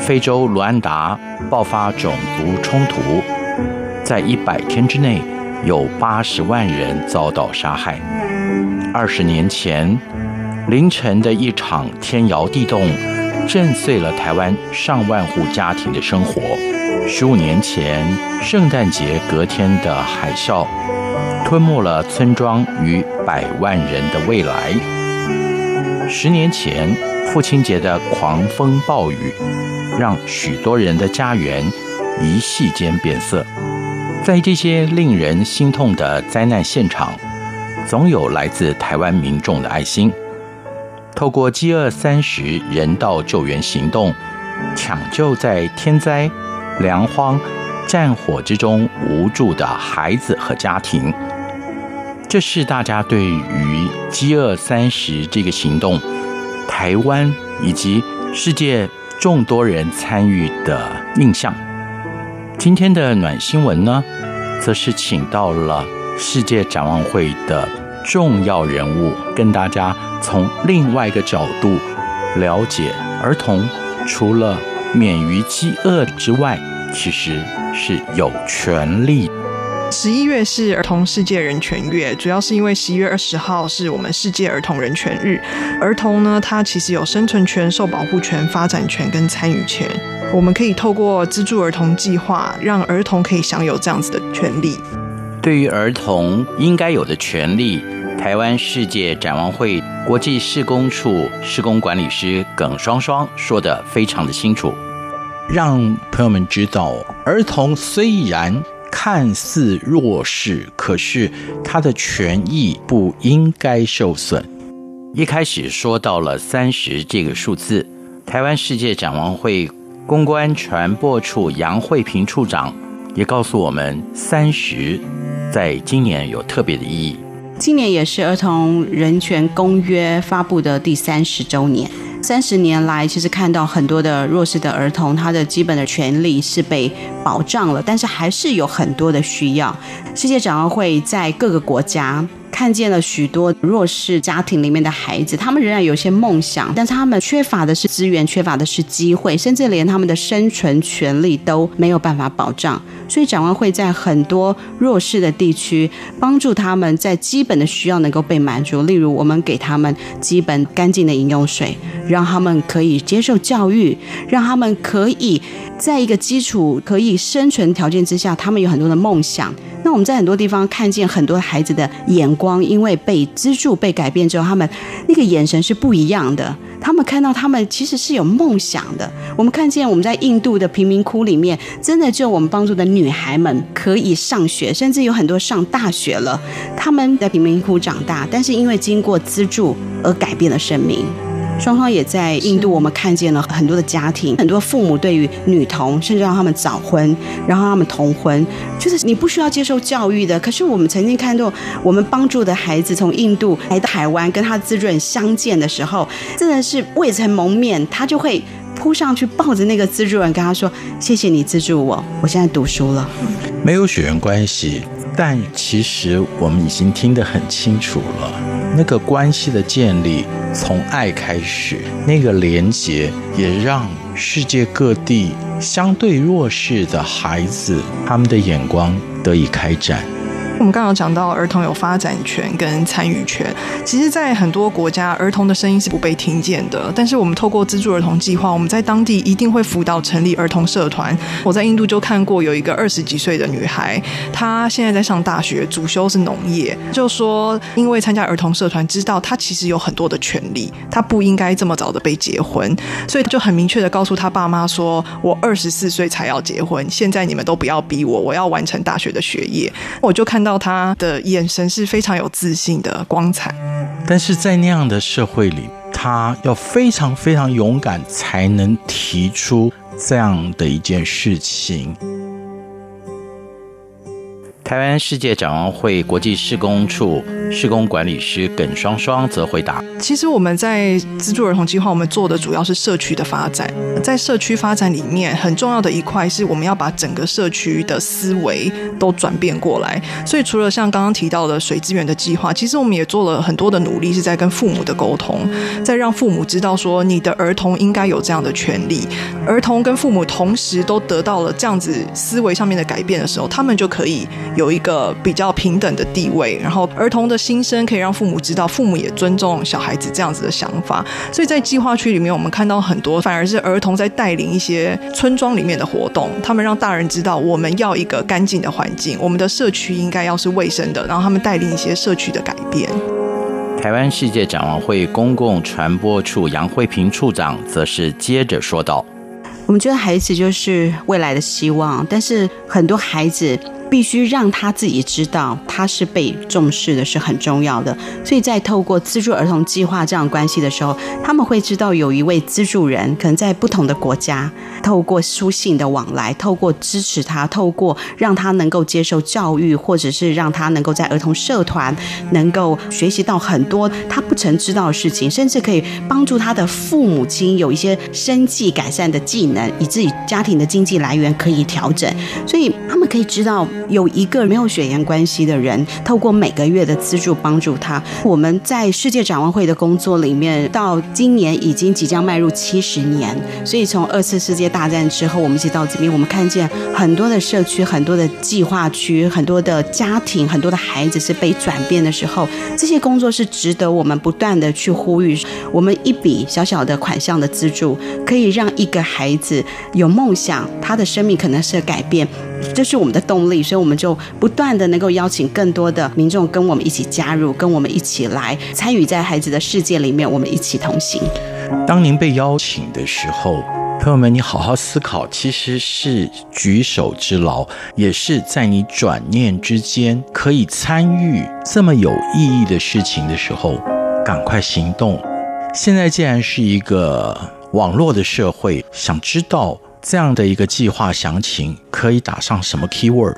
非洲卢安达爆发种族冲突，在一百天之内，有八十万人遭到杀害。二十年前，凌晨的一场天摇地动，震碎了台湾上万户家庭的生活。十五年前，圣诞节隔天的海啸，吞没了村庄与百万人的未来。十年前。父亲节的狂风暴雨，让许多人的家园一夕间变色。在这些令人心痛的灾难现场，总有来自台湾民众的爱心。透过饥饿三十人道救援行动，抢救在天灾、粮荒、战火之中无助的孩子和家庭。这是大家对于饥饿三十这个行动。台湾以及世界众多人参与的印象。今天的暖新闻呢，则是请到了世界展望会的重要人物，跟大家从另外一个角度了解儿童除了免于饥饿之外，其实是有权利。十一月是儿童世界人权月，主要是因为十一月二十号是我们世界儿童人权日。儿童呢，他其实有生存权、受保护权、发展权跟参与权。我们可以透过资助儿童计划，让儿童可以享有这样子的权利。对于儿童应该有的权利，台湾世界展望会国际施工处施工管理师耿双双说的非常的清楚，让朋友们知道，儿童虽然。看似弱势，可是他的权益不应该受损。一开始说到了三十这个数字，台湾世界展望会公关传播处杨慧萍处长也告诉我们，三十在今年有特别的意义。今年也是儿童人权公约发布的第三十周年。三十年来，其实看到很多的弱势的儿童，他的基本的权利是被保障了，但是还是有很多的需要。世界展望会在各个国家。看见了许多弱势家庭里面的孩子，他们仍然有些梦想，但是他们缺乏的是资源，缺乏的是机会，甚至连他们的生存权利都没有办法保障。所以展望会在很多弱势的地区，帮助他们在基本的需要能够被满足。例如，我们给他们基本干净的饮用水，让他们可以接受教育，让他们可以在一个基础可以生存条件之下，他们有很多的梦想。那我们在很多地方看见很多孩子的眼光，因为被资助、被改变之后，他们那个眼神是不一样的。他们看到他们其实是有梦想的。我们看见我们在印度的贫民窟里面，真的就我们帮助的女孩们可以上学，甚至有很多上大学了。他们在贫民窟长大，但是因为经过资助而改变了生命。双方也在印度，我们看见了很多的家庭，很多父母对于女童，甚至让他们早婚，然后他们童婚，就是你不需要接受教育的。可是我们曾经看到，我们帮助的孩子从印度来到台湾，跟他资助人相见的时候，真的是未曾谋面，他就会扑上去抱着那个资助人，跟他说：“谢谢你资助我，我现在读书了。”没有血缘关系，但其实我们已经听得很清楚了，那个关系的建立。从爱开始，那个连结也让世界各地相对弱势的孩子，他们的眼光得以开展。我们刚刚讲到儿童有发展权跟参与权，其实，在很多国家，儿童的声音是不被听见的。但是，我们透过资助儿童计划，我们在当地一定会辅导成立儿童社团。我在印度就看过有一个二十几岁的女孩，她现在在上大学，主修是农业。就说，因为参加儿童社团，知道她其实有很多的权利，她不应该这么早的被结婚，所以就很明确的告诉她爸妈说：“我二十四岁才要结婚，现在你们都不要逼我，我要完成大学的学业。”我就看到。到他的眼神是非常有自信的光彩，但是在那样的社会里，他要非常非常勇敢，才能提出这样的一件事情。台湾世界展望会国际施工处施工管理师耿双双则回答：其实我们在资助儿童计划，我们做的主要是社区的发展。在社区发展里面，很重要的一块是我们要把整个社区的思维都转变过来。所以，除了像刚刚提到的水资源的计划，其实我们也做了很多的努力，是在跟父母的沟通，在让父母知道说，你的儿童应该有这样的权利。儿童跟父母同时都得到了这样子思维上面的改变的时候，他们就可以。有一个比较平等的地位，然后儿童的心声可以让父母知道，父母也尊重小孩子这样子的想法。所以在计划区里面，我们看到很多反而是儿童在带领一些村庄里面的活动，他们让大人知道我们要一个干净的环境，我们的社区应该要是卫生的，然后他们带领一些社区的改变。台湾世界展望会公共传播处杨慧萍处长则是接着说道：“我们觉得孩子就是未来的希望，但是很多孩子。”必须让他自己知道他是被重视的，是很重要的。所以在透过资助儿童计划这样关系的时候，他们会知道有一位资助人，可能在不同的国家，透过书信的往来，透过支持他，透过让他能够接受教育，或者是让他能够在儿童社团能够学习到很多他不曾知道的事情，甚至可以帮助他的父母亲有一些生计改善的技能，以至于家庭的经济来源可以调整。所以他们可以知道。有一个没有血缘关系的人，透过每个月的资助帮助他。我们在世界展望会的工作里面，到今年已经即将迈入七十年。所以从二次世界大战之后，我们一直到这边，我们看见很多的社区、很多的计划区、很多的家庭、很多的孩子是被转变的时候，这些工作是值得我们不断的去呼吁。我们一笔小小的款项的资助，可以让一个孩子有梦想，他的生命可能是改变。这是我们的动力，所以我们就不断的能够邀请更多的民众跟我们一起加入，跟我们一起来参与在孩子的世界里面，我们一起同行。当您被邀请的时候，朋友们，你好好思考，其实是举手之劳，也是在你转念之间可以参与这么有意义的事情的时候，赶快行动。现在既然是一个网络的社会，想知道。这样的一个计划详情可以打上什么 keyword？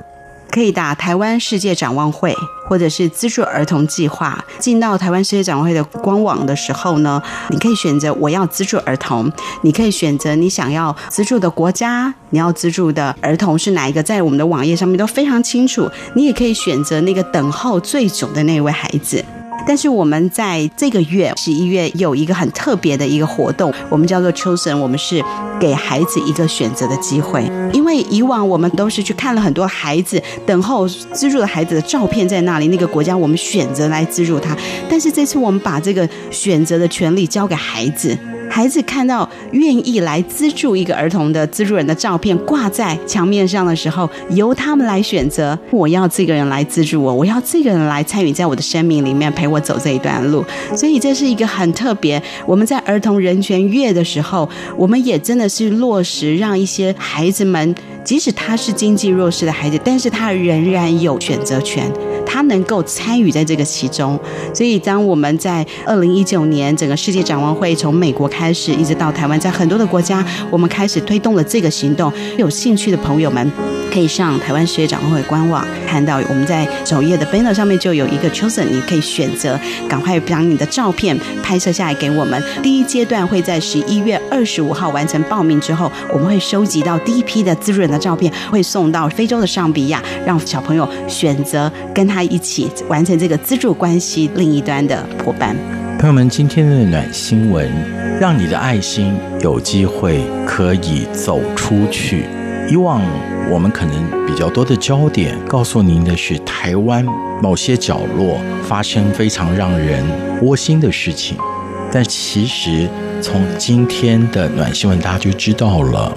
可以打台湾世界展望会，或者是资助儿童计划。进到台湾世界展望会的官网的时候呢，你可以选择我要资助儿童，你可以选择你想要资助的国家，你要资助的儿童是哪一个，在我们的网页上面都非常清楚。你也可以选择那个等候最久的那位孩子。但是我们在这个月十一月有一个很特别的一个活动，我们叫做 Chosen，我们是给孩子一个选择的机会。因为以往我们都是去看了很多孩子等候资助的孩子的照片在那里，那个国家我们选择来资助他。但是这次我们把这个选择的权利交给孩子。孩子看到愿意来资助一个儿童的资助人的照片挂在墙面上的时候，由他们来选择，我要这个人来资助我，我要这个人来参与在我的生命里面陪我走这一段路。所以这是一个很特别。我们在儿童人权月的时候，我们也真的是落实让一些孩子们，即使他是经济弱势的孩子，但是他仍然有选择权。他能够参与在这个其中，所以当我们在二零一九年整个世界展望会从美国开始，一直到台湾，在很多的国家，我们开始推动了这个行动。有兴趣的朋友们可以上台湾世界展望会官网，看到我们在首页的 banner 上面就有一个 chosen，你可以选择赶快把你的照片拍摄下来给我们。第一阶段会在十一月二十五号完成报名之后，我们会收集到第一批的资助人的照片，会送到非洲的上比亚，让小朋友选择跟他他一起完成这个资助关系另一端的伙伴。朋友们，今天的暖新闻，让你的爱心有机会可以走出去。以往我们可能比较多的焦点告诉您的是台湾某些角落发生非常让人窝心的事情，但其实从今天的暖新闻，大家就知道了，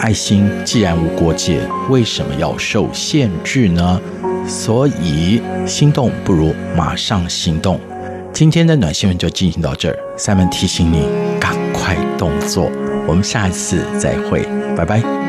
爱心既然无国界，为什么要受限制呢？所以，心动不如马上行动。今天的暖新闻就进行到这儿三文提醒你赶快动作。我们下一次再会，拜拜。